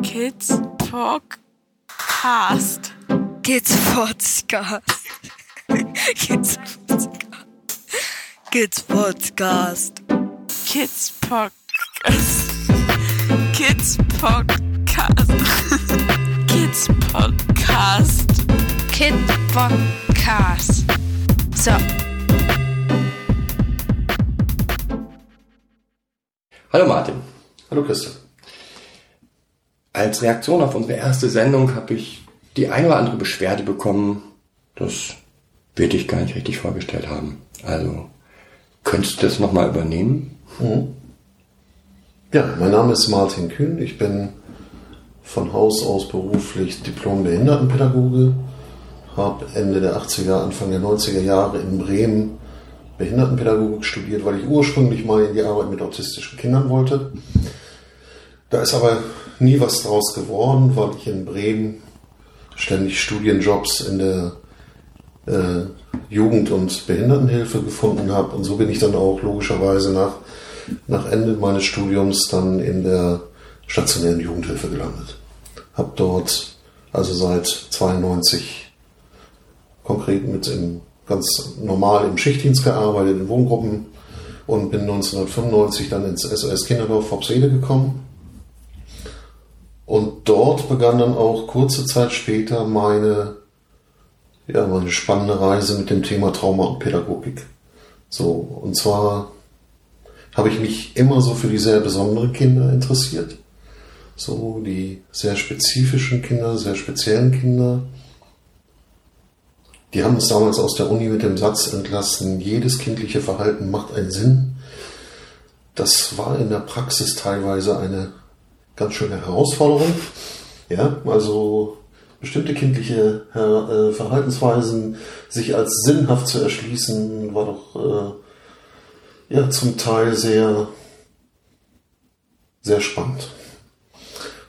Kids Podcast. Kids Podcast. Kids Podcast. Kids Podcast. Kids Podcast. Kids Podcast. Kids Podcast. Kid Podcast. So. Hallo Martin. Hallo Christian. Als Reaktion auf unsere erste Sendung habe ich die eine oder andere Beschwerde bekommen. Das wird dich gar nicht richtig vorgestellt haben. Also, könntest du das nochmal übernehmen? Mhm. Ja, mein Name ist Martin Kühn. Ich bin von Haus aus beruflich Diplom-Behindertenpädagoge. Habe Ende der 80er, Anfang der 90er Jahre in Bremen Behindertenpädagogik studiert, weil ich ursprünglich mal in die Arbeit mit autistischen Kindern wollte. Da ist aber nie was draus geworden, weil ich in Bremen ständig Studienjobs in der äh, Jugend- und Behindertenhilfe gefunden habe. Und so bin ich dann auch logischerweise nach, nach Ende meines Studiums dann in der stationären Jugendhilfe gelandet. Habe dort also seit 92 konkret mit im ganz normal im Schichtdienst gearbeitet, in Wohngruppen und bin 1995 dann ins SOS Kinderdorf Fopsede gekommen. Und dort begann dann auch kurze Zeit später meine, ja, meine spannende Reise mit dem Thema Trauma und Pädagogik. So, und zwar habe ich mich immer so für die sehr besonderen Kinder interessiert. So, die sehr spezifischen Kinder, sehr speziellen Kinder. Die haben uns damals aus der Uni mit dem Satz entlassen, jedes kindliche Verhalten macht einen Sinn. Das war in der Praxis teilweise eine ganz schöne Herausforderung. Ja, also bestimmte kindliche äh, Verhaltensweisen sich als sinnhaft zu erschließen, war doch äh, ja zum Teil sehr, sehr spannend.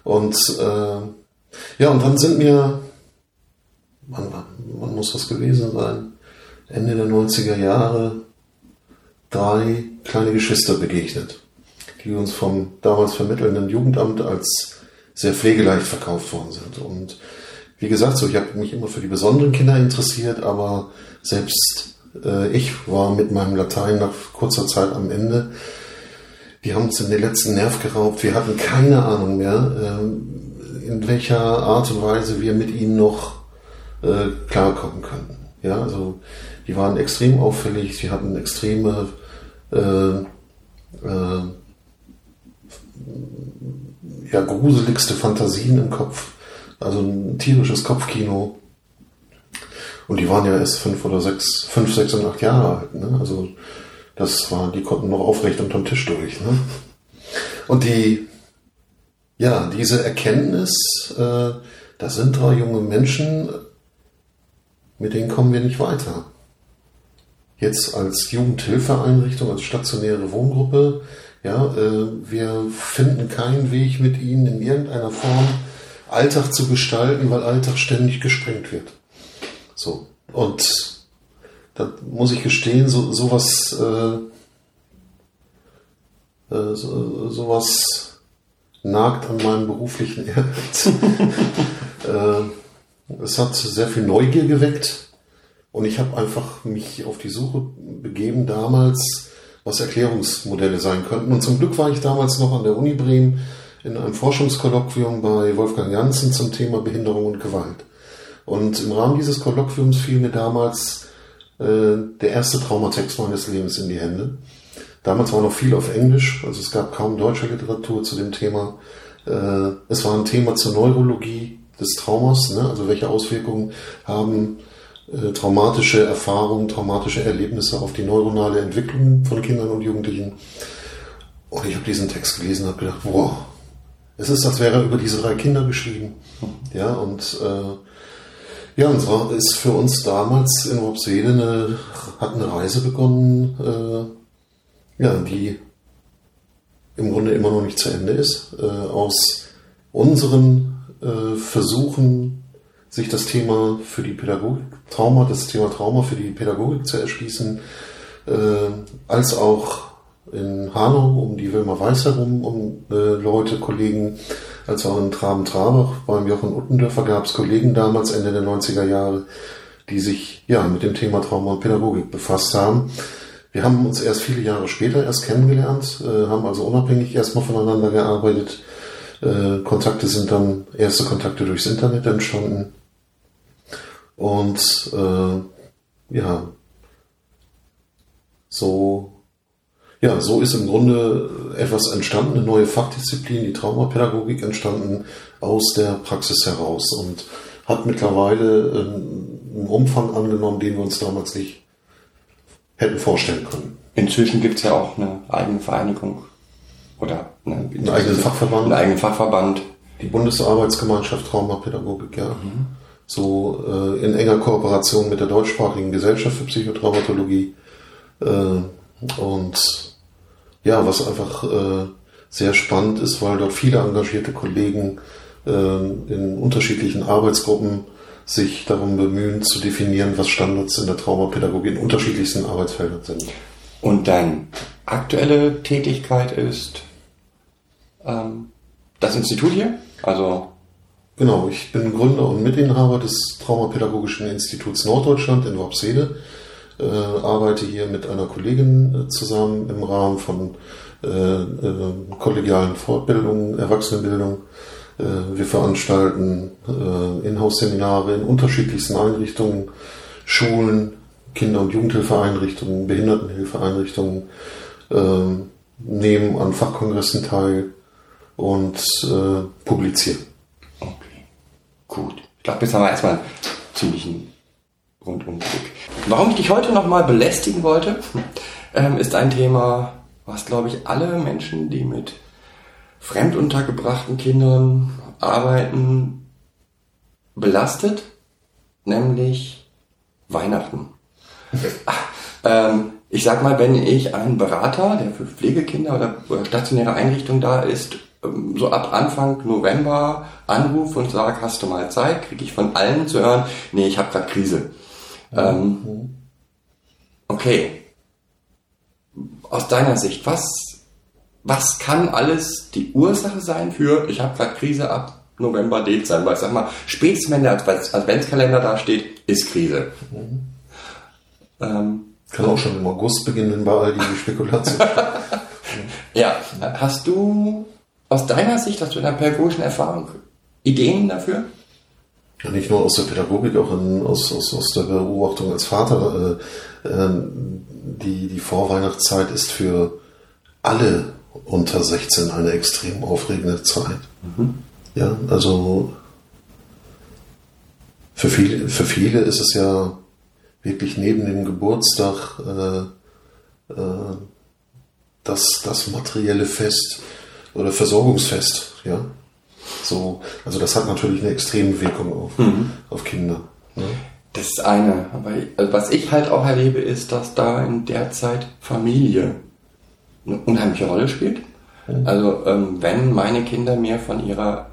Und äh, ja, und dann sind mir wann, wann muss das gewesen sein? Ende der 90er Jahre drei kleine Geschwister begegnet, die uns vom damals vermittelnden Jugendamt als sehr pflegeleicht verkauft worden sind. Und wie gesagt, so ich habe mich immer für die besonderen Kinder interessiert, aber selbst äh, ich war mit meinem Latein nach kurzer Zeit am Ende. Die haben uns in den letzten Nerv geraubt. Wir hatten keine Ahnung mehr, äh, in welcher Art und Weise wir mit ihnen noch äh, klarkommen könnten. Ja, also die waren extrem auffällig, sie hatten extreme äh, äh, ja, gruseligste Fantasien im Kopf, also ein tierisches Kopfkino. Und die waren ja erst fünf oder sechs, fünf, sechs und acht Jahre alt. Ne? Also das war, die konnten noch aufrecht unterm Tisch durch. Ne? Und die, ja, diese Erkenntnis, äh, da sind drei junge Menschen, mit denen kommen wir nicht weiter. Jetzt als Jugendhilfeeinrichtung, als stationäre Wohngruppe, ja, äh, wir finden keinen Weg mit ihnen in irgendeiner Form Alltag zu gestalten, weil Alltag ständig gesprengt wird. So. Und da muss ich gestehen, so, sowas, äh, äh, so, sowas nagt an meinem beruflichen Ehrgeiz. äh, es hat sehr viel Neugier geweckt und ich habe einfach mich auf die Suche begeben damals, was Erklärungsmodelle sein könnten. Und zum Glück war ich damals noch an der Uni Bremen in einem Forschungskolloquium bei Wolfgang Janssen zum Thema Behinderung und Gewalt. Und im Rahmen dieses Kolloquiums fiel mir damals äh, der erste Traumatext meines Lebens in die Hände. Damals war noch viel auf Englisch, also es gab kaum deutsche Literatur zu dem Thema. Äh, es war ein Thema zur Neurologie des Traumas, ne? also welche Auswirkungen haben äh, traumatische Erfahrungen, traumatische Erlebnisse auf die neuronale Entwicklung von Kindern und Jugendlichen. Und ich habe diesen Text gelesen und habe gedacht, wow, es ist, als wäre er über diese drei Kinder geschrieben. Ja, und äh, ja, und zwar ist für uns damals in Robsede eine, hat eine Reise begonnen, äh, ja, die im Grunde immer noch nicht zu Ende ist. Äh, aus unseren äh, Versuchen, sich das Thema für die Pädagogik, Trauma, das Thema Trauma für die Pädagogik zu erschließen, äh, als auch in Hanau um die Wilma Weiß herum, um äh, Leute, Kollegen als auch in Traben-Trabach beim Jochen Uttendörfer gab es Kollegen damals Ende der 90er Jahre, die sich ja mit dem Thema Trauma und Pädagogik befasst haben. Wir haben uns erst viele Jahre später erst kennengelernt, äh, haben also unabhängig erstmal voneinander gearbeitet. Äh, Kontakte sind dann, erste Kontakte durchs Internet entstanden. Und äh, ja, so, ja, so ist im Grunde etwas entstanden, eine neue Fachdisziplin, die Traumapädagogik entstanden aus der Praxis heraus und hat mittlerweile ähm, einen Umfang angenommen, den wir uns damals nicht hätten vorstellen können. Inzwischen gibt es ja auch eine eigene Vereinigung oder eine, einen eigenen Fachverband. Einen eigenen Fachverband. Die Bundesarbeitsgemeinschaft Traumapädagogik, ja. Mhm. So äh, in enger Kooperation mit der deutschsprachigen Gesellschaft für Psychotraumatologie. Äh, und ja, was einfach äh, sehr spannend ist, weil dort viele engagierte Kollegen äh, in unterschiedlichen Arbeitsgruppen sich darum bemühen zu definieren, was Standards in der Traumapädagogik in unterschiedlichsten Arbeitsfeldern sind. Und deine aktuelle Tätigkeit ist ähm, das Institut hier? Also Genau, ich bin Gründer und Mitinhaber des Traumapädagogischen Instituts Norddeutschland in Worpsede. Äh, arbeite hier mit einer Kollegin äh, zusammen im Rahmen von äh, äh, kollegialen Fortbildungen, Erwachsenenbildung. Äh, wir veranstalten Inhouse-Seminare in unterschiedlichsten Einrichtungen, Schulen, Kinder- und Jugendhilfeeinrichtungen, Behindertenhilfeeinrichtungen, nehmen an Fachkongressen teil und publizieren. Gut. Ich glaube, jetzt haben wir erstmal einen ziemlichen Rundumblick. Warum ich dich heute nochmal belästigen wollte, ähm, ist ein Thema, was, glaube ich, alle Menschen, die mit fremduntergebrachten Kindern arbeiten, belastet, nämlich Weihnachten. ähm, ich sag mal, wenn ich einen Berater, der für Pflegekinder oder stationäre Einrichtungen da ist, so ab Anfang November anrufe und sage, hast du mal Zeit, kriege ich von allen zu hören, nee, ich habe gerade Krise. Mhm. Ähm, okay. Aus deiner Sicht, was, was kann alles die Ursache sein für, ich habe gerade Krise ab November, Dezember? Ich sag mal, spätestens wenn der Adventskalender da steht, ist Krise. Mhm. Ähm, kann auch schon im August beginnen bei all die Spekulation. ja, hast du aus deiner Sicht, hast du in der pädagogischen Erfahrung Ideen dafür? Ja, nicht nur aus der Pädagogik, auch in, aus, aus, aus der Beobachtung als Vater. Äh, äh, die, die Vorweihnachtszeit ist für alle unter 16 eine extrem aufregende Zeit. Mhm. Ja, also für viele, für viele ist es ja wirklich neben dem Geburtstag äh, äh, das, das materielle Fest, oder Versorgungsfest, ja. So, also das hat natürlich eine extreme Wirkung auf, mhm. auf Kinder. Ne? Das ist eine. Aber also was ich halt auch erlebe, ist, dass da in der Zeit Familie eine unheimliche Rolle spielt. Mhm. Also ähm, wenn meine Kinder mir von ihrer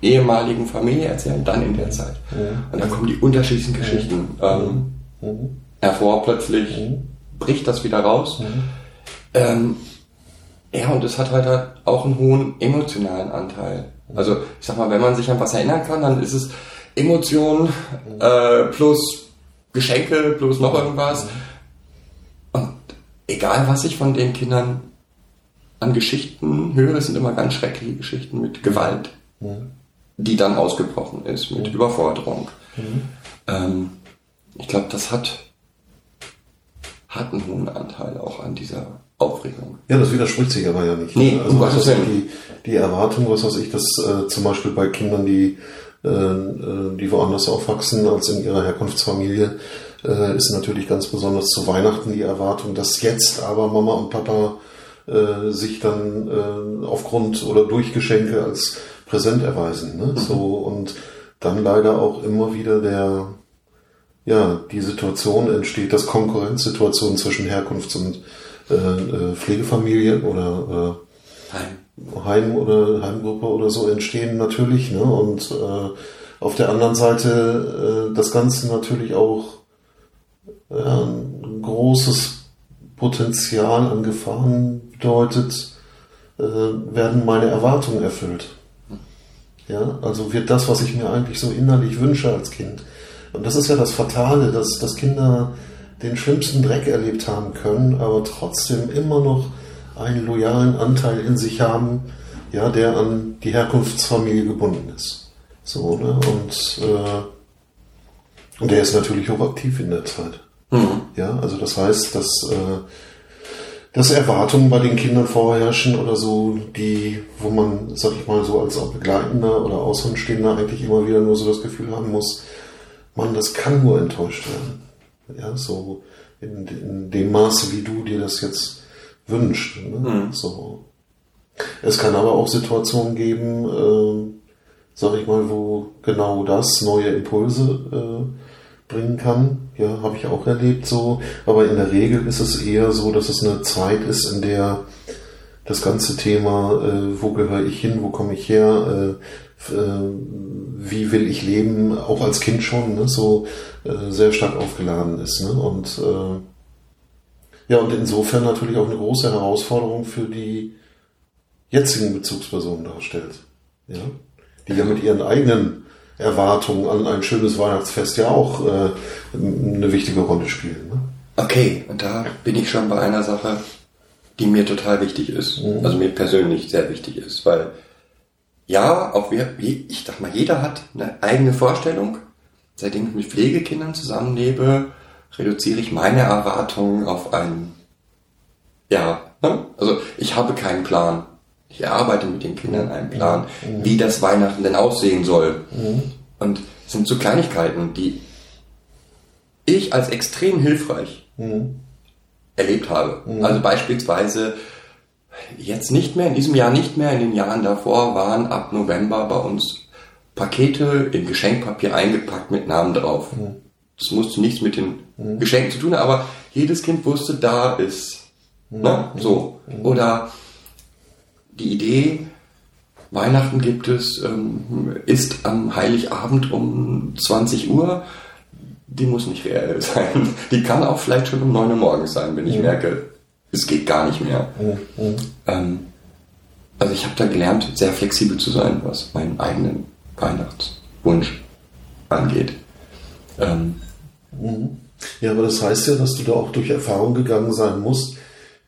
ehemaligen Familie erzählen, dann in der Zeit. Mhm. Und da kommen die unterschiedlichsten Geschichten mhm. ähm, mhm. hervor. Plötzlich mhm. bricht das wieder raus. Ähm, ja, und es hat halt auch einen hohen emotionalen Anteil. Also ich sag mal, wenn man sich an was erinnern kann, dann ist es Emotionen äh, plus Geschenke plus noch irgendwas. Und egal, was ich von den Kindern an Geschichten höre, sind immer ganz schreckliche Geschichten mit Gewalt, die dann ausgebrochen ist, mit Überforderung. Ähm, ich glaube, das hat, hat einen hohen Anteil auch an dieser Aufregung. Ja, das widerspricht sich aber ja nicht. Nee, also was ist die, die Erwartung, was weiß ich, dass äh, zum Beispiel bei Kindern, die, äh, äh, die woanders aufwachsen als in ihrer Herkunftsfamilie, äh, ist natürlich ganz besonders zu Weihnachten die Erwartung, dass jetzt aber Mama und Papa äh, sich dann äh, aufgrund oder durch Geschenke als präsent erweisen. Ne? Mhm. So und dann leider auch immer wieder der ja die Situation entsteht, dass Konkurrenzsituationen zwischen Herkunfts- und äh, äh, Pflegefamilie oder äh, Heim. Heim oder Heimgruppe oder so entstehen natürlich. Ne? Und äh, auf der anderen Seite das Ganze natürlich auch ein großes Potenzial an Gefahren bedeutet, werden meine Erwartungen erfüllt. Ja, also wird das, was ich mir eigentlich so innerlich wünsche als Kind. Und das ist ja das Fatale, dass, dass Kinder den schlimmsten Dreck erlebt haben können, aber trotzdem immer noch einen loyalen Anteil in sich haben, ja, der an die Herkunftsfamilie gebunden ist. So, ne? Und, äh, und der ist natürlich auch aktiv in der Zeit. Mhm. Ja, also das heißt, dass, äh, dass Erwartungen bei den Kindern vorherrschen oder so, die, wo man, sag ich mal, so als auch Begleitender oder Außenstehender eigentlich immer wieder nur so das Gefühl haben muss, man, das kann nur enttäuscht werden. Ja, so in, in dem Maße, wie du dir das jetzt wünschst. Ne? Mhm. So. Es kann aber auch Situationen geben, äh, sag ich mal, wo genau das neue Impulse äh, bringen kann. Ja, habe ich auch erlebt so. Aber in der Regel ist es eher so, dass es eine Zeit ist, in der das ganze Thema, äh, wo gehöre ich hin, wo komme ich her, äh, wie will ich leben, auch als Kind schon, ne, so äh, sehr stark aufgeladen ist. Ne? Und äh, ja, und insofern natürlich auch eine große Herausforderung für die jetzigen Bezugspersonen darstellt. Ja? Die ja mit ihren eigenen Erwartungen an ein schönes Weihnachtsfest ja auch äh, eine wichtige Rolle spielen. Ne? Okay, und da bin ich schon bei einer Sache, die mir total wichtig ist. Mhm. Also mir persönlich sehr wichtig ist, weil ja, auch wir, ich sag mal, jeder hat eine eigene Vorstellung. Seitdem ich mit Pflegekindern zusammenlebe, reduziere ich meine Erwartungen auf einen, ja, ne? also ich habe keinen Plan. Ich erarbeite mit den Kindern einen Plan, wie das Weihnachten denn aussehen soll. Und es sind so Kleinigkeiten, die ich als extrem hilfreich erlebt habe. Also beispielsweise jetzt nicht mehr, in diesem Jahr nicht mehr, in den Jahren davor waren ab November bei uns Pakete in Geschenkpapier eingepackt mit Namen drauf. Das musste nichts mit den Geschenken zu tun haben, aber jedes Kind wusste, da ist. Ne? So. Oder die Idee, Weihnachten gibt es, ähm, ist am Heiligabend um 20 Uhr. Die muss nicht reell sein. Die kann auch vielleicht schon um 9 Uhr morgens sein, wenn ich merke, es geht gar nicht mehr. Ähm, also ich habe da gelernt, sehr flexibel zu sein, was meinen eigenen Weihnachtswunsch angeht. Ähm, Ja, aber das heißt ja, dass du da auch durch Erfahrungen gegangen sein musst,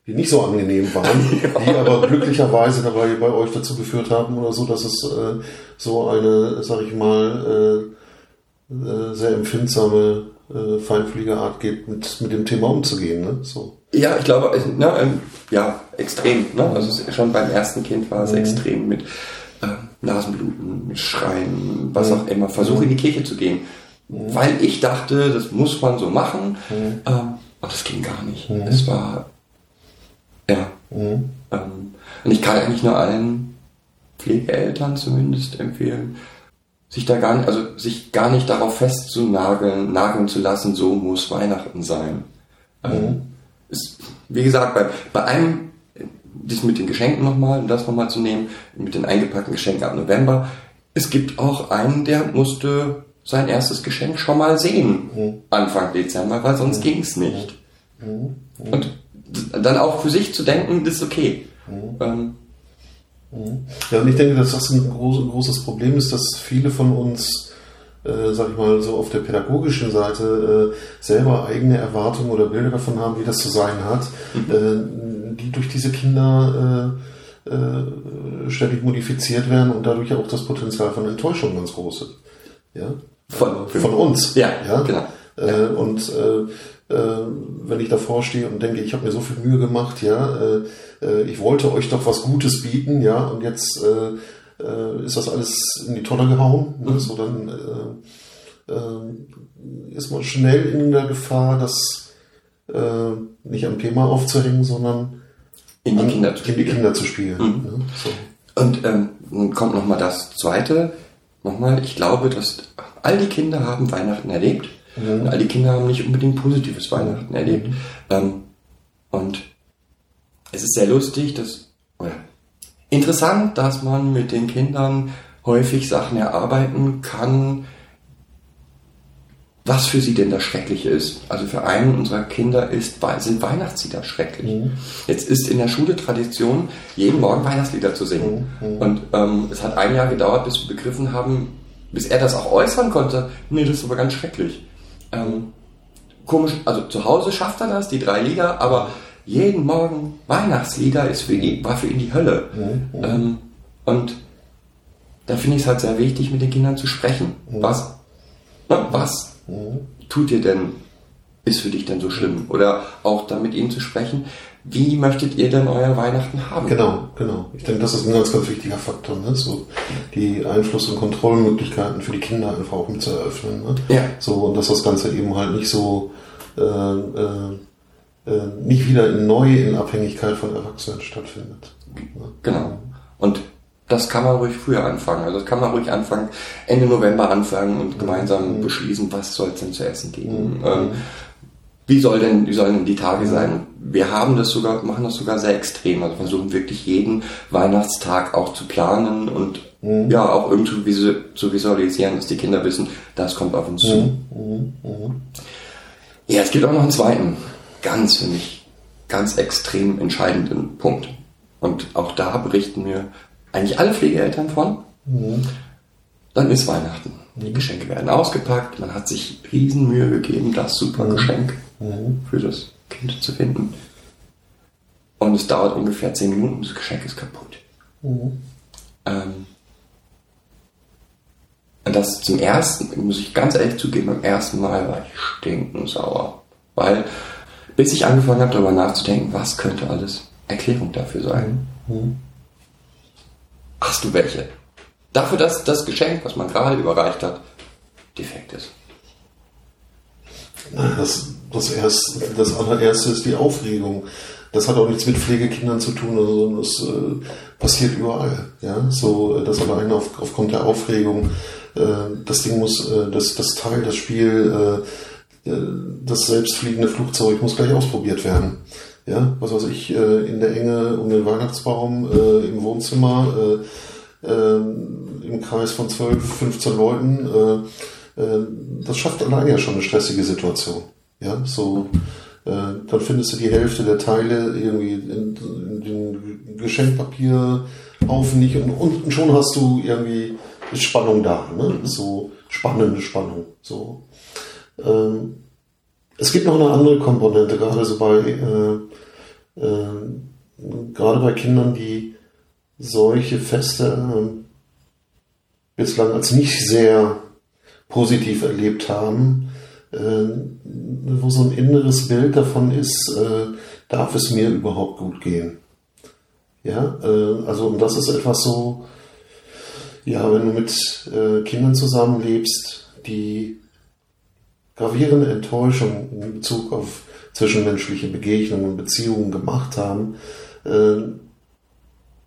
die nicht so angenehm waren, die aber glücklicherweise dabei bei euch dazu geführt haben oder so, dass es äh, so eine, sag ich mal, äh, äh, sehr empfindsame, äh, feinfühlige Art gibt, mit, mit dem Thema umzugehen. Ne? So. Ja, ich glaube, ne, ähm, ja, extrem. Ne? Also schon beim ersten Kind war es extrem mit ähm, Nasenbluten, Schreien, was auch immer, Versuche in die Kirche zu gehen. Weil ich dachte, das muss man so machen. Ähm, aber das ging gar nicht. Es war, ja. Ähm, und ich kann eigentlich nur allen Pflegeeltern zumindest empfehlen, sich da gar nicht, also sich gar nicht darauf festzunageln, nageln zu lassen, so muss Weihnachten sein. Ähm, ist, wie gesagt, bei, bei einem, das mit den Geschenken nochmal, um das nochmal zu nehmen, mit den eingepackten Geschenken ab November, es gibt auch einen, der musste sein erstes Geschenk schon mal sehen, Anfang Dezember, weil sonst ging es nicht. Und d- dann auch für sich zu denken, das ist okay. Ähm, Ja, und ich denke, dass das ein groß, großes Problem ist, dass viele von uns, äh, sag ich mal, so auf der pädagogischen Seite äh, selber eigene Erwartungen oder Bilder davon haben, wie das zu sein hat, äh, die durch diese Kinder äh, äh, ständig modifiziert werden und dadurch auch das Potenzial von Enttäuschung ganz groß ist. Ja? Von- von uns. Ja, genau. Äh, und äh, äh, wenn ich davor stehe und denke, ich habe mir so viel Mühe gemacht, ja, äh, äh, ich wollte euch doch was Gutes bieten, ja, und jetzt äh, ist das alles in die Tonne gehauen, ne, so dann äh, äh, ist man schnell in der Gefahr, das äh, nicht am Thema aufzuhängen, sondern in die an- Kinder zu spielen. Kinder zu spielen. Ne, so. Und ähm, nun kommt nochmal das Zweite. Nochmal, ich glaube, dass all die Kinder haben Weihnachten erlebt. Und all die Kinder haben nicht unbedingt positives Weihnachten erlebt. Ähm, und es ist sehr lustig, dass, oder interessant, dass man mit den Kindern häufig Sachen erarbeiten kann, was für sie denn das Schreckliche ist. Also für einen unserer Kinder ist, sind Weihnachtslieder schrecklich. Mhm. Jetzt ist in der Schule Tradition, jeden Morgen Weihnachtslieder zu singen. Mhm. Und ähm, es hat ein Jahr gedauert, bis wir begriffen haben, bis er das auch äußern konnte. Nee, das ist aber ganz schrecklich. Ähm, komisch, also zu Hause schafft er das, die drei Lieder, aber jeden Morgen Weihnachtslieder ist für ihn, war für ihn die Hölle. Mhm. Ähm, und da finde ich es halt sehr wichtig, mit den Kindern zu sprechen. Mhm. Was, na, was mhm. tut ihr denn, ist für dich denn so schlimm? Oder auch dann mit ihnen zu sprechen, wie möchtet ihr denn euer Weihnachten haben? Genau, genau. Ich denke, das ist ein ganz, ganz wichtiger Faktor, ne? so die Einfluss- und Kontrollmöglichkeiten für die Kinder einfach auch mit zu eröffnen. Ne? Ja. So, und dass das Ganze eben halt nicht so äh, äh nicht wieder neu in Abhängigkeit von Erwachsenen stattfindet. Genau. Und das kann man ruhig früher anfangen. Also das kann man ruhig anfangen, Ende November anfangen und gemeinsam mhm. beschließen, was soll es denn zu essen geben. Mhm. Ähm, wie soll denn, wie sollen denn die Tage mhm. sein? Wir haben das sogar, machen das sogar sehr extrem. Also versuchen wirklich jeden Weihnachtstag auch zu planen und mhm. ja auch irgendwie zu visualisieren, dass die Kinder wissen, das kommt auf uns zu. Mhm. Mhm. Ja, es gibt auch noch einen zweiten, ganz für mich, ganz extrem entscheidenden Punkt. Und auch da berichten mir eigentlich alle Pflegeeltern von. Mhm. Dann ist Weihnachten. Die Geschenke werden ausgepackt, man hat sich Riesenmühe gegeben, das super mhm. Geschenk mhm. für das Kind zu finden. Und es dauert ungefähr 10 Minuten und das Geschenk ist kaputt. Mhm. Ähm, und das zum ersten, muss ich ganz ehrlich zugeben, beim ersten Mal war ich stinkend sauer. Weil, bis ich angefangen habe, darüber nachzudenken, was könnte alles Erklärung dafür sein. Mhm. Hast du welche? Dafür, dass das Geschenk, was man gerade überreicht hat, defekt ist. Das, das, erst, das allererste ist die Aufregung. Das hat auch nichts mit Pflegekindern zu tun, sondern es äh, passiert überall. Ja? So, das allein auf, aufgrund der Aufregung. Äh, das Ding muss, äh, das, das Teil, das Spiel, äh, äh, das selbstfliegende Flugzeug muss gleich ausprobiert werden. Ja, was weiß ich, äh, in der Enge um den Weihnachtsbaum, äh, im Wohnzimmer, äh, im Kreis von 12, 15 Leuten, das schafft allein ja schon eine stressige Situation. Ja, so, dann findest du die Hälfte der Teile irgendwie in, in den Geschenkpapierhaufen nicht und, und schon hast du irgendwie Spannung da, ne? so spannende Spannung, so. Ähm, es gibt noch eine andere Komponente, gerade so bei, äh, äh, gerade bei Kindern, die solche Feste äh, bislang als nicht sehr positiv erlebt haben, äh, wo so ein inneres Bild davon ist, äh, darf es mir überhaupt gut gehen. Ja, äh, also und das ist etwas so, ja, wenn du mit Kindern zusammenlebst, die gravierende Enttäuschung in Bezug auf zwischenmenschliche Begegnungen und Beziehungen gemacht haben, äh,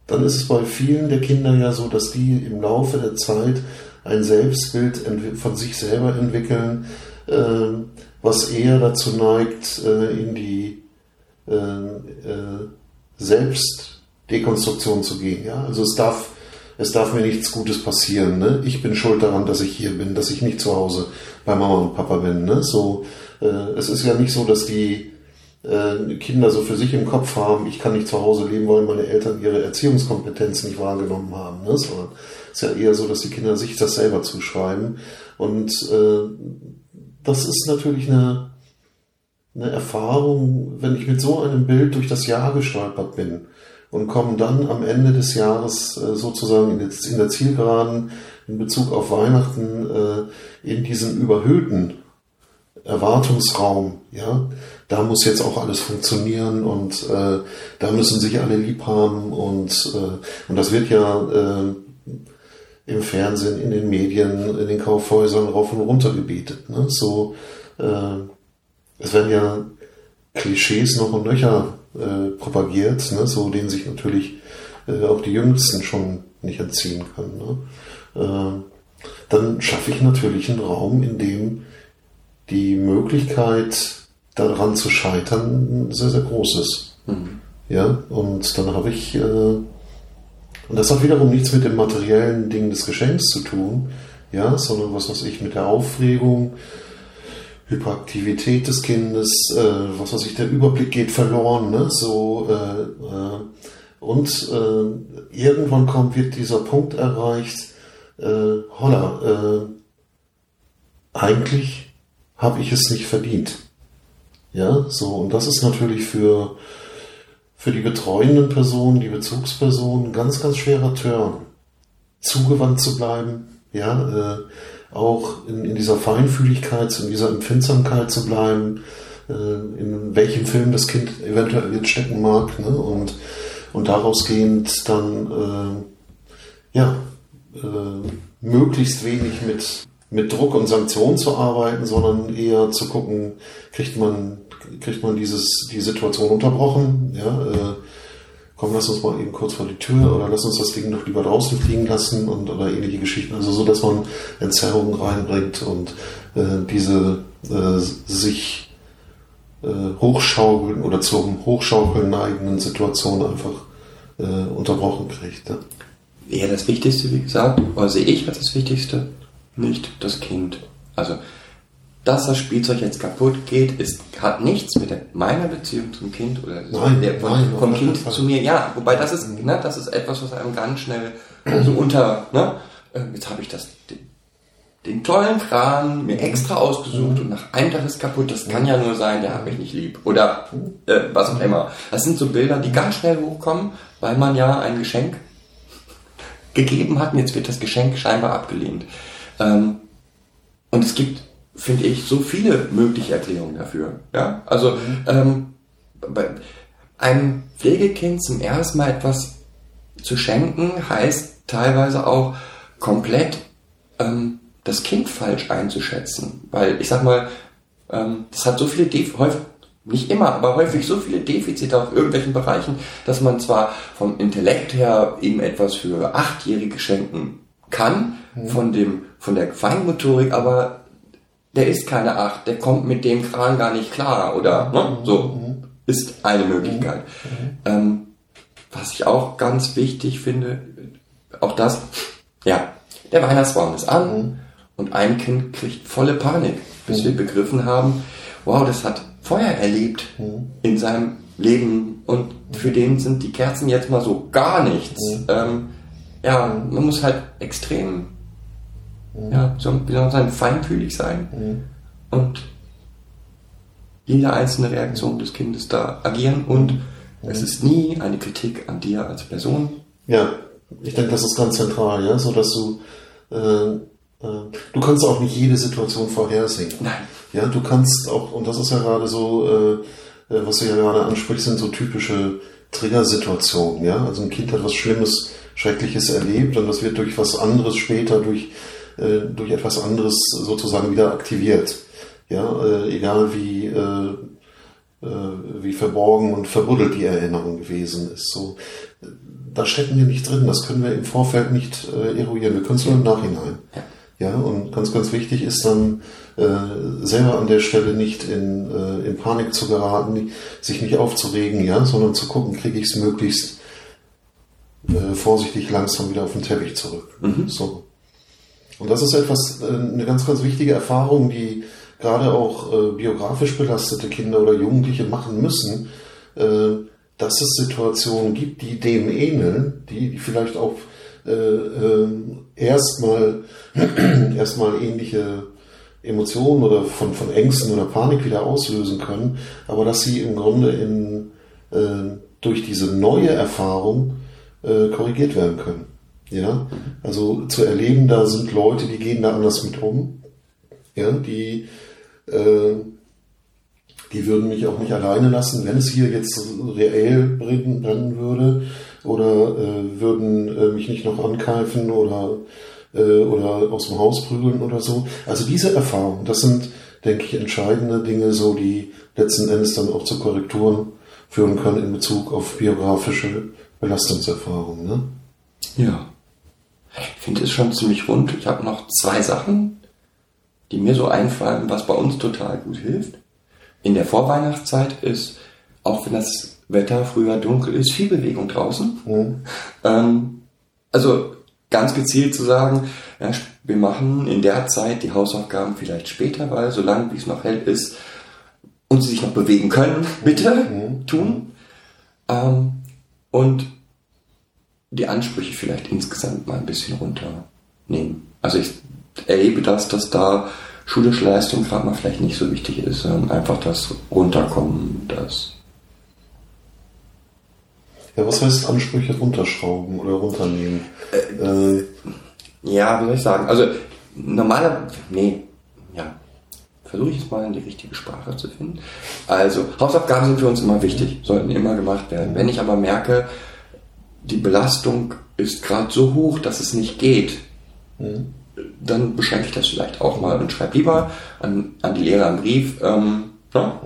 dann ist es bei vielen der Kinder ja so, dass die im Laufe der Zeit ein Selbstbild von sich selber entwickeln, äh, was eher dazu neigt, äh, in die Selbstdekonstruktion zu gehen. Also es darf es darf mir nichts Gutes passieren. Ne? Ich bin schuld daran, dass ich hier bin, dass ich nicht zu Hause bei Mama und Papa bin. Ne? So, äh, es ist ja nicht so, dass die äh, Kinder so für sich im Kopf haben, ich kann nicht zu Hause leben, weil meine Eltern ihre Erziehungskompetenz nicht wahrgenommen haben. Ne? Sondern es ist ja eher so, dass die Kinder sich das selber zuschreiben. Und äh, das ist natürlich eine, eine Erfahrung, wenn ich mit so einem Bild durch das Jahr gestolpert bin und kommen dann am Ende des Jahres äh, sozusagen in der Zielgeraden in Bezug auf Weihnachten äh, in diesen überhöhten Erwartungsraum, ja, da muss jetzt auch alles funktionieren und äh, da müssen sich alle lieb haben und, äh, und das wird ja äh, im Fernsehen, in den Medien, in den Kaufhäusern rauf und runter gebetet. Ne? So, äh, es werden ja Klischees noch und nöcher äh, propagiert, ne, so denen sich natürlich äh, auch die Jüngsten schon nicht entziehen können. Ne? Äh, dann schaffe ich natürlich einen Raum, in dem die Möglichkeit daran zu scheitern sehr, sehr groß ist. Mhm. Ja, und dann habe ich, äh, und das hat wiederum nichts mit dem materiellen Ding des Geschenks zu tun, ja, sondern was weiß ich, mit der Aufregung, Hyperaktivität des Kindes, äh, was weiß ich, der Überblick geht verloren, ne? So äh, äh, und irgendwann kommt wird dieser Punkt erreicht, äh, holla, äh, eigentlich habe ich es nicht verdient. Ja, so und das ist natürlich für für die betreuenden Personen, die Bezugspersonen, ganz, ganz schwerer Turn. Zugewandt zu bleiben, ja, äh, auch in, in dieser Feinfühligkeit, in dieser Empfindsamkeit zu bleiben, äh, in welchem Film das Kind eventuell jetzt stecken mag, ne? und, und daraus gehend dann, äh, ja, äh, möglichst wenig mit, mit Druck und Sanktionen zu arbeiten, sondern eher zu gucken, kriegt man, kriegt man dieses, die Situation unterbrochen, ja, äh, komm, lass uns mal eben kurz vor die Tür oder lass uns das Ding noch lieber draußen fliegen lassen und oder ähnliche Geschichten. Also so, dass man Entzerrungen reinbringt und äh, diese äh, sich äh, hochschaukeln oder zum Hochschaukeln neigenden Situationen einfach äh, unterbrochen kriegt. Ja. Ja, das Wichtigste, wie gesagt, oder sehe ich als das Wichtigste, nicht das Kind. Also dass das Spielzeug jetzt kaputt geht, ist, hat nichts mit der, meiner Beziehung zum Kind oder nein, der, von, nein, vom Kind zu mir. Ja, wobei das ist, Mhm. ne, das ist etwas, was einem ganz schnell so unter, ne, äh, jetzt habe ich das, den, den tollen Kran mir extra ausgesucht Mhm. und nach einem Tag ist kaputt. Das kann ja nur sein, der hat mich nicht lieb oder äh, was auch immer. Das sind so Bilder, die ganz schnell hochkommen, weil man ja ein Geschenk gegeben hat und jetzt wird das Geschenk scheinbar abgelehnt. Ähm, und es gibt, finde ich, so viele mögliche Erklärungen dafür. Ja, also ähm, bei einem Pflegekind zum ersten Mal etwas zu schenken heißt teilweise auch komplett ähm, das Kind falsch einzuschätzen, weil ich sag mal, ähm, das hat so viele häufig nicht immer, aber häufig so viele Defizite auf irgendwelchen Bereichen, dass man zwar vom Intellekt her eben etwas für Achtjährige schenken kann, von dem, von der Feinmotorik, aber der ist keine Acht, der kommt mit dem Kran gar nicht klar oder? Ne? so ist eine Möglichkeit. Ähm, was ich auch ganz wichtig finde, auch das, ja, der Weihnachtsbaum ist an und ein Kind kriegt volle Panik, bis wir begriffen haben, wow, das hat Feuer erlebt in seinem Leben und für den sind die Kerzen jetzt mal so gar nichts. Ähm, ja, man muss halt extrem, ja, so, wie soll man sagen, feinfühlig sein und jede einzelne Reaktion des Kindes da agieren und es ist nie eine Kritik an dir als Person. Ja, ich denke, das ist ganz zentral, ja, so dass du äh, äh, du kannst auch nicht jede Situation vorhersehen. Nein. Ja, du kannst auch, und das ist ja gerade so, äh, äh, was du ja gerade ansprichst, sind so typische Triggersituationen, ja. Also ein Kind hat was Schlimmes, Schreckliches erlebt und das wird durch was anderes später, durch, äh, durch etwas anderes sozusagen wieder aktiviert. Ja, äh, egal wie, äh, äh, wie verborgen und verbuddelt die Erinnerung gewesen ist. So, da stecken wir nicht drin, das können wir im Vorfeld nicht äh, eruieren, wir können es nur im Nachhinein. Ja. Ja, und ganz, ganz wichtig ist dann äh, selber an der Stelle nicht in, äh, in Panik zu geraten, sich nicht aufzuregen, ja, sondern zu gucken, kriege ich es möglichst äh, vorsichtig langsam wieder auf den Teppich zurück. So. Und das ist etwas, äh, eine ganz, ganz wichtige Erfahrung, die gerade auch äh, biografisch belastete Kinder oder Jugendliche machen müssen, äh, dass es Situationen gibt, die dem ähneln, die, die vielleicht auch äh, äh, erstmal erstmal ähnliche Emotionen oder von, von Ängsten oder Panik wieder auslösen können, aber dass sie im Grunde in, äh, durch diese neue Erfahrung äh, korrigiert werden können. Ja, also zu erleben, da sind Leute, die gehen da anders mit um, ja, die äh, die würden mich auch nicht alleine lassen, wenn es hier jetzt reell brennen, würde oder äh, würden äh, mich nicht noch ankeifen oder, äh, oder aus dem Haus prügeln oder so. Also diese Erfahrungen, das sind, denke ich, entscheidende Dinge, so die letzten Endes dann auch zu Korrekturen führen können in Bezug auf biografische Belastungserfahrungen. Ne? Ja. Ich finde es schon ziemlich rund. Ich habe noch zwei Sachen, die mir so einfallen, was bei uns total gut hilft. In der Vorweihnachtszeit ist, auch wenn das Wetter früher dunkel ist, viel Bewegung draußen. Mhm. Ähm, also ganz gezielt zu sagen, Ja, wir machen in der Zeit die Hausaufgaben vielleicht später, weil solange wie es noch hell ist und sie sich noch bewegen können, bitte tun. Ähm, und die Ansprüche vielleicht insgesamt mal ein bisschen runternehmen. Also ich erlebe das, dass da schulische Leistung gerade mal vielleicht nicht so wichtig ist, sondern einfach das Runterkommen, das Ja, was heißt Ansprüche runterschrauben oder runternehmen? Äh, Ja, wie soll ich sagen? Also normaler, nee, ja, versuche ich jetzt mal in die richtige Sprache zu finden. Also Hausaufgaben sind für uns immer wichtig, sollten immer gemacht werden. Wenn ich aber merke, die Belastung ist gerade so hoch, dass es nicht geht, dann beschränke ich das vielleicht auch mal und schreibe lieber an, an die Lehrer einen Brief. Ähm, ja,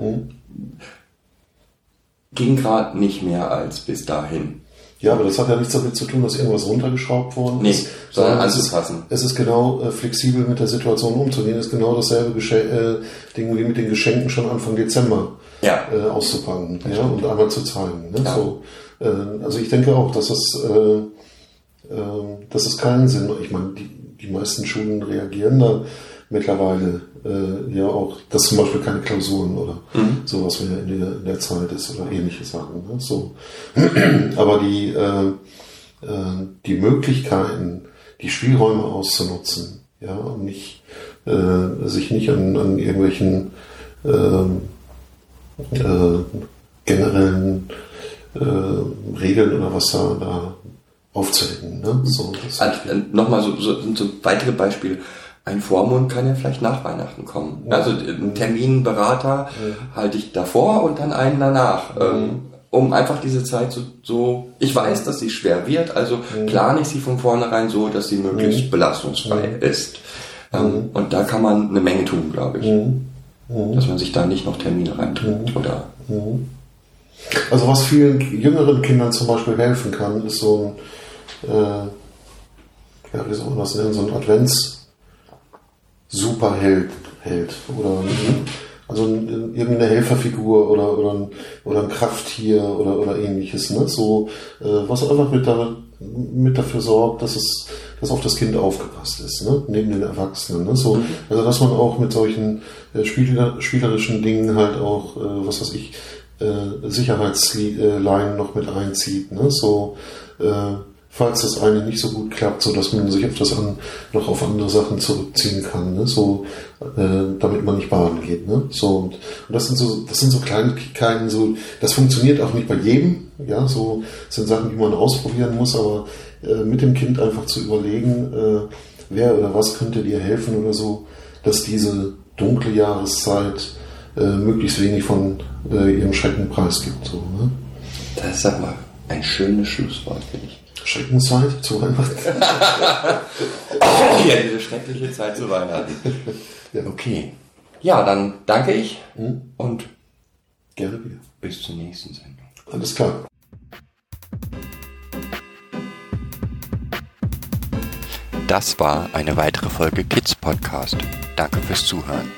ging gerade nicht mehr als bis dahin. ja, aber das hat ja nichts damit zu tun, dass irgendwas runtergeschraubt worden Nee, ist. sondern es ist, anzupassen. es ist genau äh, flexibel mit der Situation umzugehen. Es ist genau dasselbe Gesche äh, Ding wie mit den Geschenken schon Anfang Dezember Ja. äh, auszupacken ja, und einmal zu zeigen. Ne? Ja. So, äh, also ich denke auch, dass es, äh, äh, dass es keinen Sinn macht. Ich meine, die, die meisten Schulen reagieren da mittlerweile äh, ja auch, dass zum Beispiel keine Klausuren oder sowas mehr in der, in der Zeit ist oder ähnliche Sachen. Ne? So. Aber die, äh, äh, die Möglichkeiten, die Spielräume auszunutzen, ja, und nicht, äh, sich nicht an, an irgendwelchen ähm, äh, generellen äh, Regeln oder was da, da aufzuhängen. Ne? So, Also, Nochmal so, so, so weitere Beispiele. Ein Vormund kann ja vielleicht nach Weihnachten kommen. Also einen Terminberater halte ich davor und dann einen danach. Ähm, um einfach diese Zeit so, so, ich weiß, dass sie schwer wird, also plane ich sie von vornherein so, dass sie möglichst belastungsfrei ist. Ähm, und da kann man eine Menge tun, glaube ich. Dass man sich da nicht noch Termine reintut oder Also was vielen jüngeren Kindern zum Beispiel helfen kann, ist so ein, äh, ja, wie soll man das nennen, so ein Advents Superheld Held oder also ein- irgendeine Helferfigur oder oder ein, oder ein Krafttier oder oder ähnliches, ne? So äh, was einfach mit, da, mit dafür sorgt, dass es dass auf das Kind aufgepasst ist, ne? Neben den Erwachsenen, ne? So also dass man auch mit solchen äh, spieler, spielerischen Dingen halt auch äh, was weiß ich äh, Sicherheitsleinen noch mit einzieht, ne? So äh, falls das eine nicht so gut klappt, so dass man sich auf das an, noch auf andere Sachen zurückziehen kann, ne? so äh, damit man nicht baden geht, ne? So und, und das sind so das sind so Kleinigkeiten, so das funktioniert auch nicht bei jedem, ja, so sind Sachen, die man ausprobieren muss, aber äh, mit dem Kind einfach zu überlegen, äh, wer oder was könnte dir helfen oder so, dass diese dunkle Jahreszeit äh, möglichst wenig von äh, ihrem Schrecken preisgibt, so, ne? das ist, mal, ein schönes Schlusswort, finde ich. Schreckenszeit zu Weihnachten. Ja, diese schreckliche Zeit zu Weihnachten. Ja. Okay. Ja, dann danke ich und Gerne wieder. bis zur nächsten Sendung. Alles klar. Das war eine weitere Folge Kids Podcast. Danke fürs Zuhören.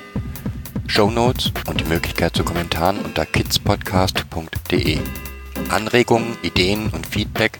Show Notes und die Möglichkeit zu Kommentaren unter kidspodcast.de. Anregungen, Ideen und Feedback